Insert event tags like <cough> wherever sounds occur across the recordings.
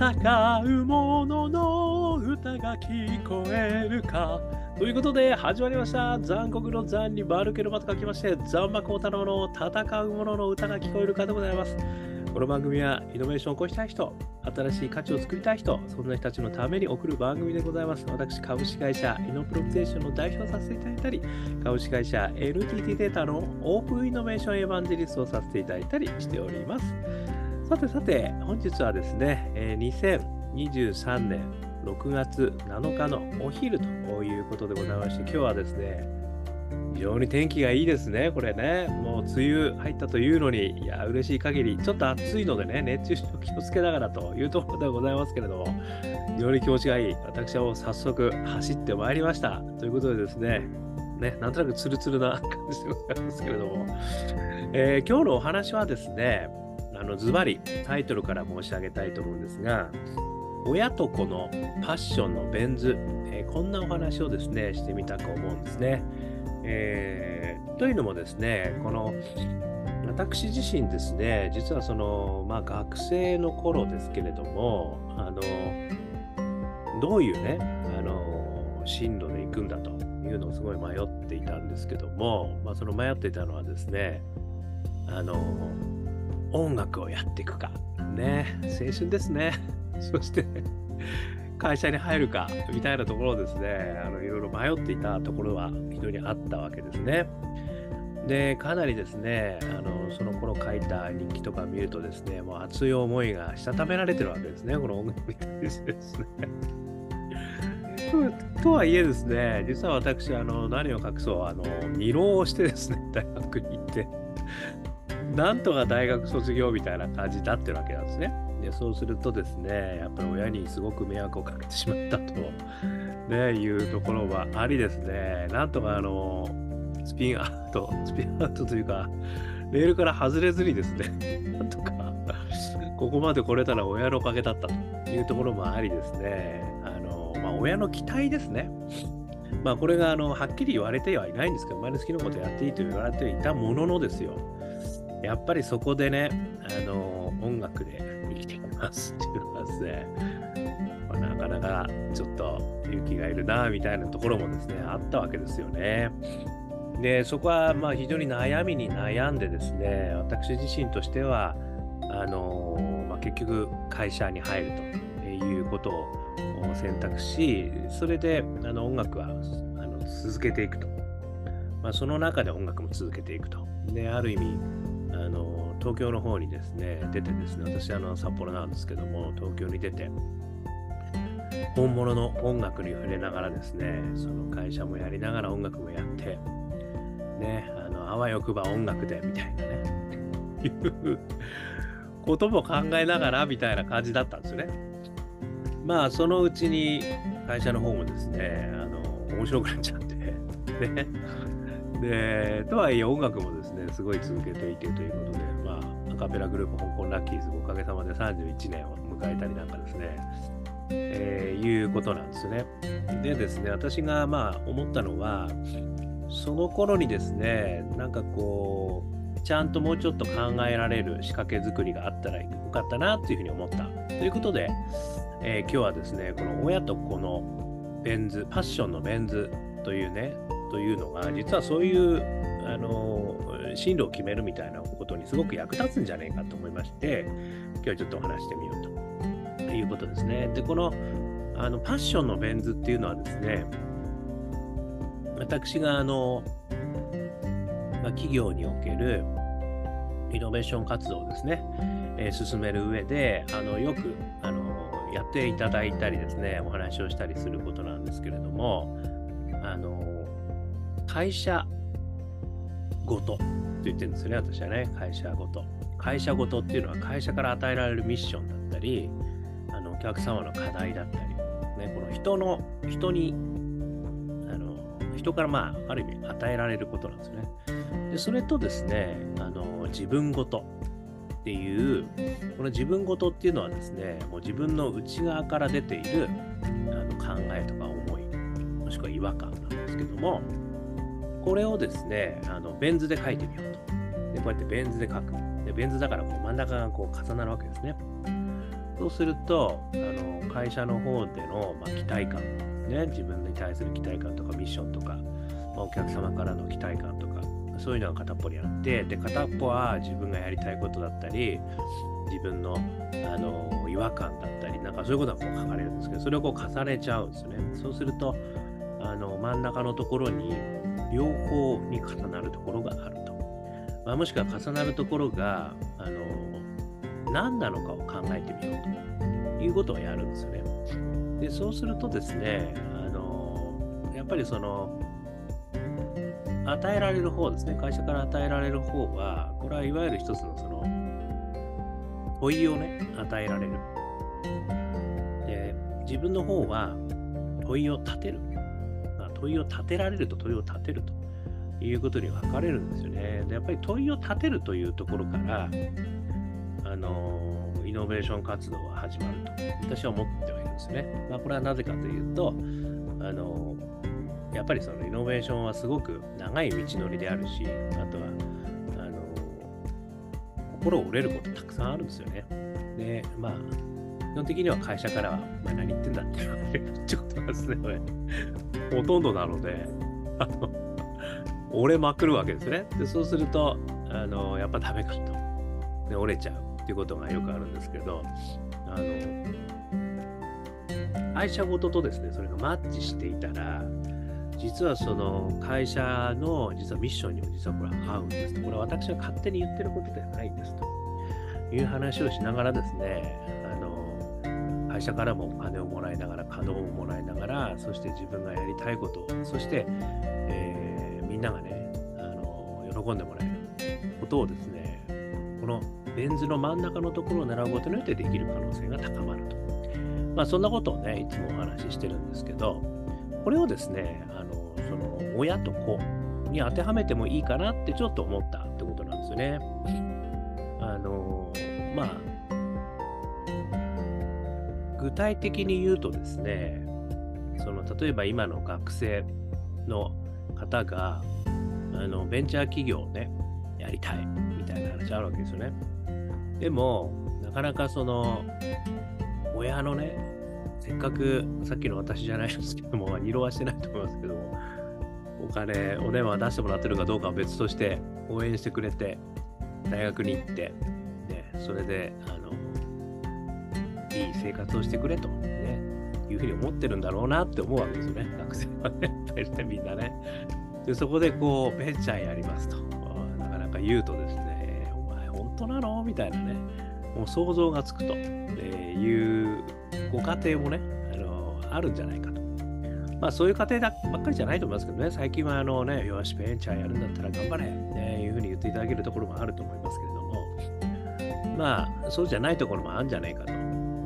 戦う者のの歌が聞こえるか。ということで始まりました。残酷の残にバルケルマと書きまして、ザンマコウタロの戦う者のの歌が聞こえるかでございます。この番組はイノベーションを起こしたい人、新しい価値を作りたい人、そんな人たちのために送る番組でございます。私、株式会社イノプロビゼーションの代表させていただいたり、株式会社 NTT データのオープンイノベーションエヴァンジェリストをさせていただいたりしております。さてさて、本日はですね、え2023年6月7日のお昼ということでございまして、今日はですね、非常に天気がいいですね、これね。もう梅雨入ったというのに、いや、嬉しい限り、ちょっと暑いのでね、熱中症気をつけながらというところでございますけれども、非常に気持ちがいい。私はもう早速走ってまいりました。ということでですね、ね、なんとなくツルツルな感じでございますけれども、えー今日のお話はですね、あのズバリタイトルから申し上げたいと思うんですが、親と子のパッションのベン図、えーこんなお話をですね、してみたく思うんですね。えーというのもですね、この私自身ですね、実はその、まあ、学生の頃ですけれども、あのどういうね、あの進路で行くんだというのをすごい迷っていたんですけども、まあ、その迷っていたのはですね、あの音楽をやっていくか、ね、青春ですね。<laughs> そして、会社に入るかみたいなところですね、あのいろいろ迷っていたところは非常にあったわけですね。で、かなりですね、あのその頃書いた日記とか見るとですね、もう熱い思いがしたためられてるわけですね、この音楽に対してですね。と <laughs> とはいえですね、実は私、あの何を隠そう、あの二浪をしてですね、大学に行って、なんとか大学卒業みたいな感じだってるわけなんですね。でそうするとですね、やっぱり親にすごく迷惑をかけてしまったと、<laughs> ね、いうところはありですね、なんとかあのスピンアウト、スピンアウトというか、レールから外れずにですね、<laughs> なんとかここまで来れたら親のおかげだったというところもありですね、あのまあ、親の期待ですね。まあこれがあのはっきり言われてはいないんですけど、お前の好きなことやっていいと言われていたもののですよ。やっぱりそこでね、あの音楽で生きていきますっていうのはですね、まあなかなかちょっと勇気がいるなみたいなところもですね、あったわけですよね。で、そこはまあ非常に悩みに悩んでですね、私自身としては、あのまあ、結局会社に入るということを選択し、それであの音楽はあの続けていくと。まあ、その中で音楽も続けていくと。で、ある意味、あの東京の方にですね、出てですね、私あの札幌なんですけども、東京に出て、本物の音楽に触れながらですね、その会社もやりながら音楽もやって、ね、あのあわよくば音楽でみたいなね、いうことも考えながらみたいな感じだったんですよね。まあ、そのうちに会社の方もですね、あの面白くなっちゃって、ね。で、とはいえ音楽もですね、すごい続けていてということで、まあ、アカペラグループ香港ラッキーズおかげさまで31年を迎えたりなんかですね、えーいうことなんですね。でですね、私がまあ思ったのは、その頃にですね、なんかこう、ちゃんともうちょっと考えられる仕掛け作りがあったらよかったなというふうに思った。ということで、えー今日はですね、この親と子のベン図、パッションのベン図というね、というのが、実はそういう、あの、進路を決めるみたいなことにすごく役立つんじゃないかと思いまして、今日ちょっとお話してみようということですね。で、この、あの、パッションのベン図っていうのはですね、私があの、まあ、企業におけるイノベーション活動をですね、えー進める上で、あの、よく、あの、やっていただいたりですね、お話をしたりすることなんですけれども、あの、会社ごと言ってるんですよね、私はね、会社ごと。会社ごとっていうのは会社から与えられるミッションだったり、あのお客様の課題だったり、ね、この人の、人に、あの人からまあ、ある意味与えられることなんですね。で、それとですね、あの自分ごとっていう、この自分ごとっていうのはですね、もう自分の内側から出ているあの考えとか思い、もしくは違和感なんですけども、これをですね、あのベン図で書いてみようと。で、こうやってベン図で書く。で、ベン図だからこう真ん中がこう重なるわけですね。そうすると、あの会社の方での、まあ、期待感、ね、自分に対する期待感とかミッションとか、まあ、お客様からの期待感とか、そういうのが片っぽにあって、で、片っぽは自分がやりたいことだったり、自分のあの違和感だったり、なんかそういうことがこう書かれるんですけど、それをこう重ねちゃうんですよね。そうすると、あの真ん中のところに両方に重なるところがあると。まあ、もしくは重なるところが、あの何なのかを考えてみようということをやるんですよね。でそうするとですね、あのやっぱりその与えられる方ですね、会社から与えられる方は、これはいわゆる一つのその問いをね、与えられる。で、自分の方は問いを立てる。問いを立てられると問いを立てるということに分かれるんですよね。で、やっぱり問いを立てるというところから、あのイノベーション活動は始まると私は思ってはいるんですね。まあ、これはなぜかというと、あのやっぱりそのイノベーションはすごく長い道のりであるし、あとは、あの心折れることたくさんあるんですよね。で、まあ、基本的には会社からは、まあ、何言ってんだって言われるってことなんですね、ほとんどなので、あの、折れまくるわけですね。で、そうすると、あの、やっぱダメかと。で、折れちゃうっていうことがよくあるんですけど、あの、会社ごととですね、それがマッチしていたら、実はその会社の実はミッションにも実はこれは合うんですと。これは私が勝手に言ってることではないんですという話をしながらですね、会社からもお金をもらいながら、稼働をもらいながら、そして自分がやりたいことを、そして、えー、みんながねあの、喜んでもらえることをですね、このレンズの真ん中のところを狙うことによってできる可能性が高まると。まあそんなことをね、いつもお話ししてるんですけど、これをですね、あのその親と子に当てはめてもいいかなってちょっと思ったってことなんですよね。あのまあ具体的に言うとですねその例えば今の学生の方があのベンチャー企業をねやりたいみたいな話あるわけですよね。でもなかなかその親のねせっかくさっきの私じゃないですけども色はしてないと思いますけどもお金、お電話出してもらってるかどうかは別として、応援してくれて、大学に行って、ね、それで、あの、いい生活をしてくれと、ね、いうふうに思ってるんだろうなって思うわけですよね、学生はね、大体みんなね。で、そこでこう、ベンチャーやりますと、なかなか言うとですね、お前本当なの？みたいなね、もう想像がつくと。いうご家庭もね、あのあるんじゃないかと。まあそういう家庭ばっかりじゃないと思いますけどね、最近はあのね、よし、ベンチャーやるんだったら頑張れ、ね、いうふうに言っていただけるところもあると思いますけれども、まあそうじゃないところもあるんじゃないかと。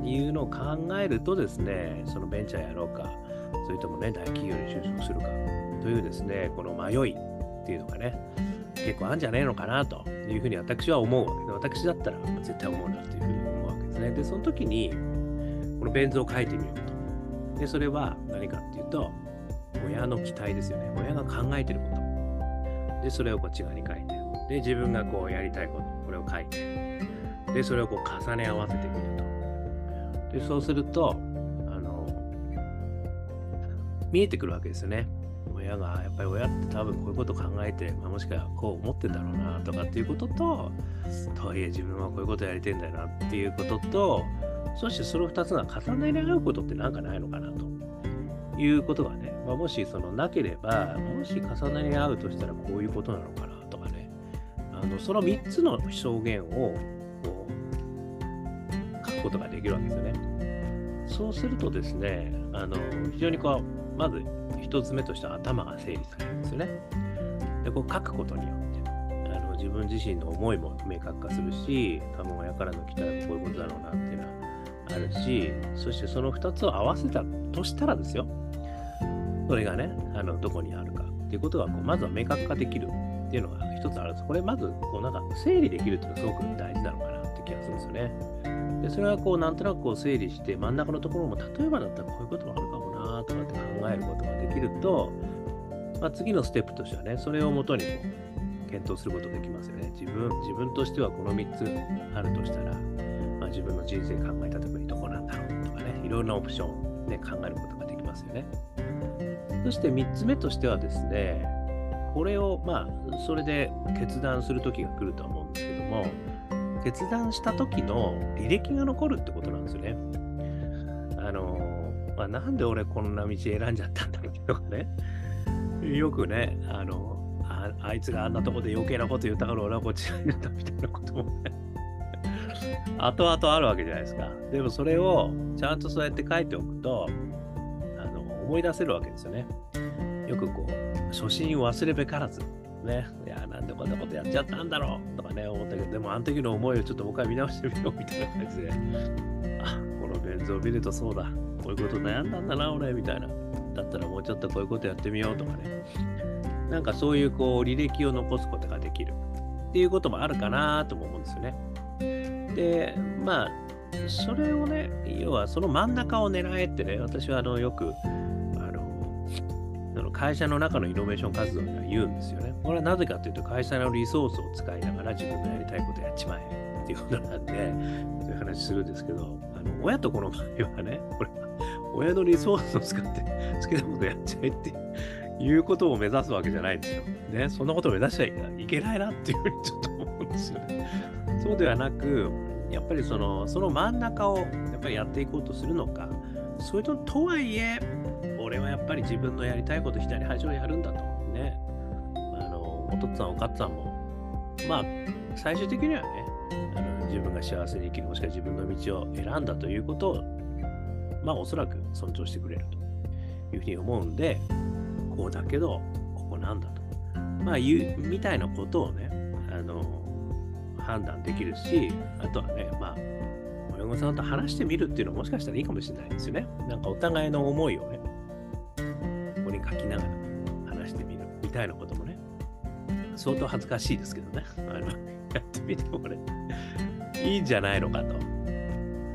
ていうのを考えるとですね、そのベンチャーやろうか、それともね、大企業に就職するかというですね、この迷いっていうのがね、結構あるんじゃねえのかなというふうに私は思うわけで、私だったら絶対思うなというふうに思うわけですね。で、その時に、このベン図を書いてみようと。で、それは何かっていうと、親の期待ですよね。親が考えてること。で、それをこっち側に書いて。で、自分がこうやりたいこと、これを書いて。で、それをこう重ね合わせてみると。で、そうすると、あの、見えてくるわけですよね。親が、やっぱり親って多分こういうこと考えて、まあ、もしくはこう思ってんだろうなとかっていうことと、とはいえ自分はこういうことやりたいんだよなっていうことと、そしてその2つが重ね合うことって何かないのかなということがね、まあ、もしそのなければ、もし重なり合うとしたらこういうことなのかなとかね、あのその3つの証言をことができるわけですよね。そうするとですね、あの非常にこう、まず1つ目としては頭が整理されるんですよね。で、こう書くことによって、あの自分自身の思いも明確化するし、多分親からの期待はこういうことだろうなっていうのはあるし、そしてその2つを合わせたとしたらですよ、それがね、あのどこにあるかっていうことがこうまずは明確化できるっていうのが一つあるんです。これまずこうなんか整理できるっていうのはすごく大事なのかな気がするんですよね。でそれはこうなんとなくこう整理して真ん中のところも例えばだったらこういうこともあるかもなとかって考えることができると、まあ、次のステップとしてはね、それをもとにこう検討することができますよね。自分、自分としてはこの3つあるとしたら、まあ、自分の人生考えた時にどこなんだろうとかね、いろんなオプションね、考えることができますよね。そして3つ目としてはですね、これをまあ、それで決断する時が来るとは思うんですけども、決断した時の履歴が残るってことなんですよね。あの、まあ、なんで俺こんな道選んじゃったんだろうとかね、よくね、あの、ああいつがあんなとこで余計なこと言ったから俺はこっちになったみたいなこともね、後々あるわけじゃないですか。でもそれをちゃんとそうやって書いておくと、あの思い出せるわけですよね。よくこう、初心を忘れべからず。ね、いや、なんでこんなことやっちゃったんだろうとかね、思ったけど、でもあの時の思いをちょっともう一回見直してみようみたいな感じで、あ、この現像を見るとそうだ、こういうこと悩んだんだな、俺、みたいな。だったらもうちょっとこういうことやってみようとかね。なんかそういうこう履歴を残すことができるっていうこともあるかなとも思うんですよね。で、まあ、それをね、要はその真ん中を狙えってね、私はあのよくあの会社の中のイノベーション活動には言うんですよね。これはなぜかというと、会社のリソースを使いながら自分のやりたいことやっちまえっていうことなんで、そういう話するんですけど、あの親とこの場合はね、<laughs> これ親のリソースを使って好きなことやっちゃえっていうことを目指すわけじゃないんですよ。ね、そんなことを目指しちゃいけないなっていうふうにちょっと思うんですよね。そうではなく、やっぱりそのその真ん中をやっぱりやっていこうとするのか、それととはいえ、俺はやっぱり自分のやりたいこと左端をやるんだと。ね。あの、お父っつぁんお母さんも、まあ、最終的にはね、あの自分が幸せに生きる、もしくは自分の道を選んだということを、まあ、おそらく尊重してくれるというふうに思うんで、こうだけど、ここなんだと。まあ、いう、みたいなことをね、あの、判断できるし、あとはね、まあ、親御さんと話してみるっていうのはもしかしたらいいかもしれないですよね。なんかお互いの思いをね、書きながら話してみるみたいなこともね、相当恥ずかしいですけどね、あのやってみてもこれ、いいんじゃないのかと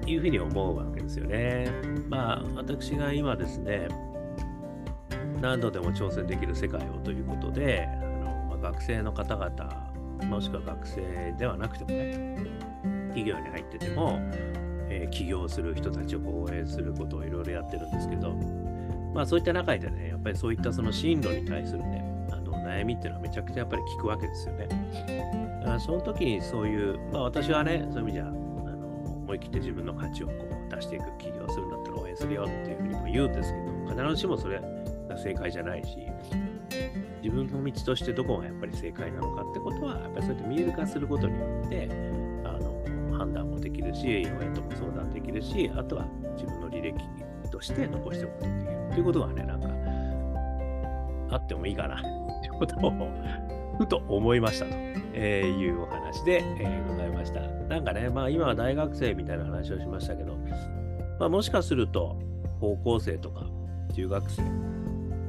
いうふうに思うわけですよね。まあ、私が今ですね、何度でも挑戦できる世界をということで、あのまあ、学生の方々、もしくは学生ではなくてもね、企業に入ってても、えー起業する人たちを応援することをいろいろやってるんですけど、まあそういった中でね、やっぱりそういったその進路に対するね、あの悩みっていうのはめちゃくちゃやっぱり聞くわけですよね。だからその時にそういう、まあ私はね、そういう意味じゃ、あの思い切って自分の価値をこう出していく起業するんだったら応援するよっていうふうにも言うんですけど、必ずしもそれが正解じゃないし、自分の道としてどこがやっぱり正解なのかってことは、やっぱりそうやって見える化することによって、あの判断もできるし、親とも相談できるし、あとは自分の履歴として残しておくことができるっていうことがね、なんか、あってもいいかなっていうことを、ふと思いましたと、えいうお話で、えございました。なんかね、まあ今は大学生みたいな話をしましたけど、まあもしかすると高校生とか中学生、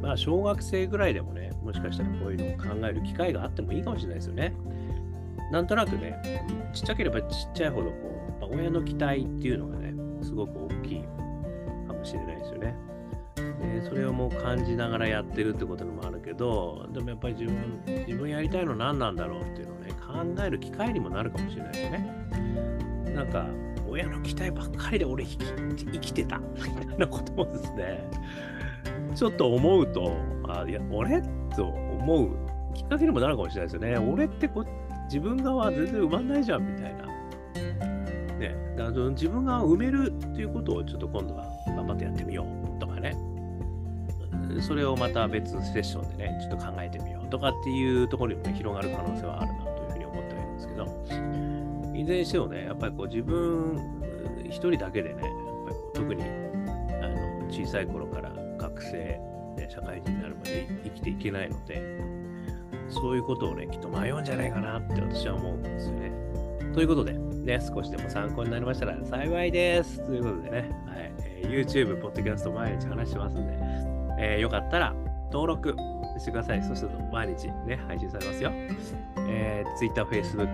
まあ小学生ぐらいでもね、もしかしたらこういうのを考える機会があってもいいかもしれないですよね。なんとなくね、ちっちゃければちっちゃいほどこう、ま親の期待っていうのがね、すごく大きいかもしれないですよね。でそれをもう感じながらやってるってこともあるけど、でもやっぱり自分、自分やりたいの何なんだろうっていうのをね、考える機会にもなるかもしれないですね。なんか、親の期待ばっかりで俺生きてたみたいなこともですね、ちょっと思うと、あいや、俺と思うきっかけにもなるかもしれないですよね。俺ってこ自分側は全然埋まんないじゃんみたいな。ね、だから自分が埋めるっていうことをちょっと今度は頑張ってやってみよう。それをまた別セッションでね、ちょっと考えてみようとかっていうところにもね、広がる可能性はあるなというふうに思ってはいるんですけど、いずれにしてもね、やっぱりこう自分一人だけでね、やっぱりこう特にあの小さい頃から学生で社会人になるまで生きていけないので、そういうことをね、きっと迷うんじゃないかなって私は思うんですよね。ということで、ね、少しでも参考になりましたら幸いです。ということでね、はいえー YouTube、Podcast 毎日話してますんで、えーよかったら登録してください。そうすると毎日ね、配信されますよ。えー Twitter、Facebook、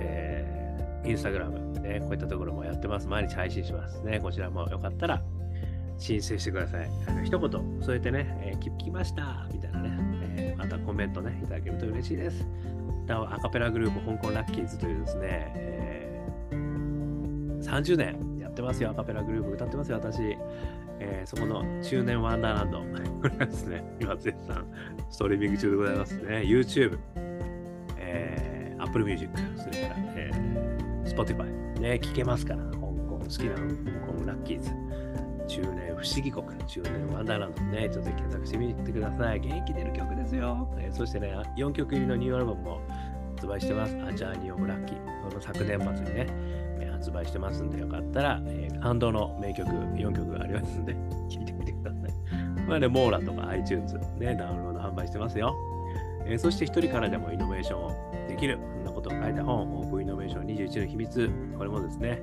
えー Instagram、ね、こういったところもやってます。毎日配信します。ね、こちらもよかったら申請してください。あの一言添えてね、えー聞きましたみたいなね、えーまたコメントね、いただけると嬉しいです。なおアカペラグループ香港ラッキーズというですね、えー30年やってますよ、アカペラグループ歌ってますよ、私。えーそこの中年ワンダーランド。これはですね、今絶賛ストリーミング中でございますね。YouTube、えー Apple Music、それから、えー Spotify、ね、聞けますから、香港好きな香港ラッキーズ。中年不思議国、中年ワンダーランドね、ちょっと検索してみてください。元気出る曲ですよ。えーそしてね、4曲入りのニューアルバムも発売してます。アジャーニオブラッキー。この昨年末にね、発売してますんで、よかったら、えー感動の名曲4曲がありますんで、<laughs> 聴いてみてください。まあね、モーラとか iTunes ね、ダウンロード販売してますよ。えーそして一人からでもイノベーションをできる、そんなことを書いた本、オープンイノベーション21の秘密、これもですね、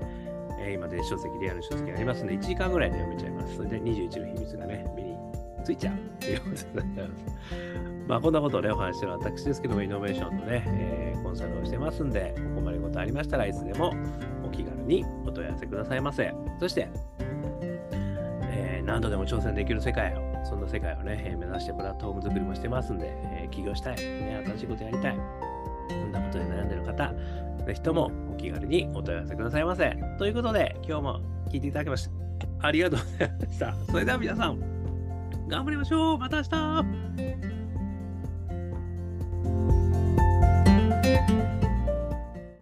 えー今電子書籍、リアル書籍ありますんで、1時間ぐらいで読めちゃいます。それで21の秘密がね、目についちゃうっていうことになります。まあ、こんなことをね、お話ししてる私ですけども、イノベーションのね、えーコンサルをしてますんで、お困りごとありましたらいつでもお気軽にお問い合わせくださいませ。そして、えー何度でも挑戦できる世界を、そんな世界をね、えー目指してプラットフォーム作りもしてますんで、え起業したい、ね、新しいことやりたい、そんなことで悩んでる方、ぜひともお気軽にお問い合わせくださいませ。ということで、今日も聞いていただきまして、ありがとうございました。それでは皆さん、頑張りましょうまた明日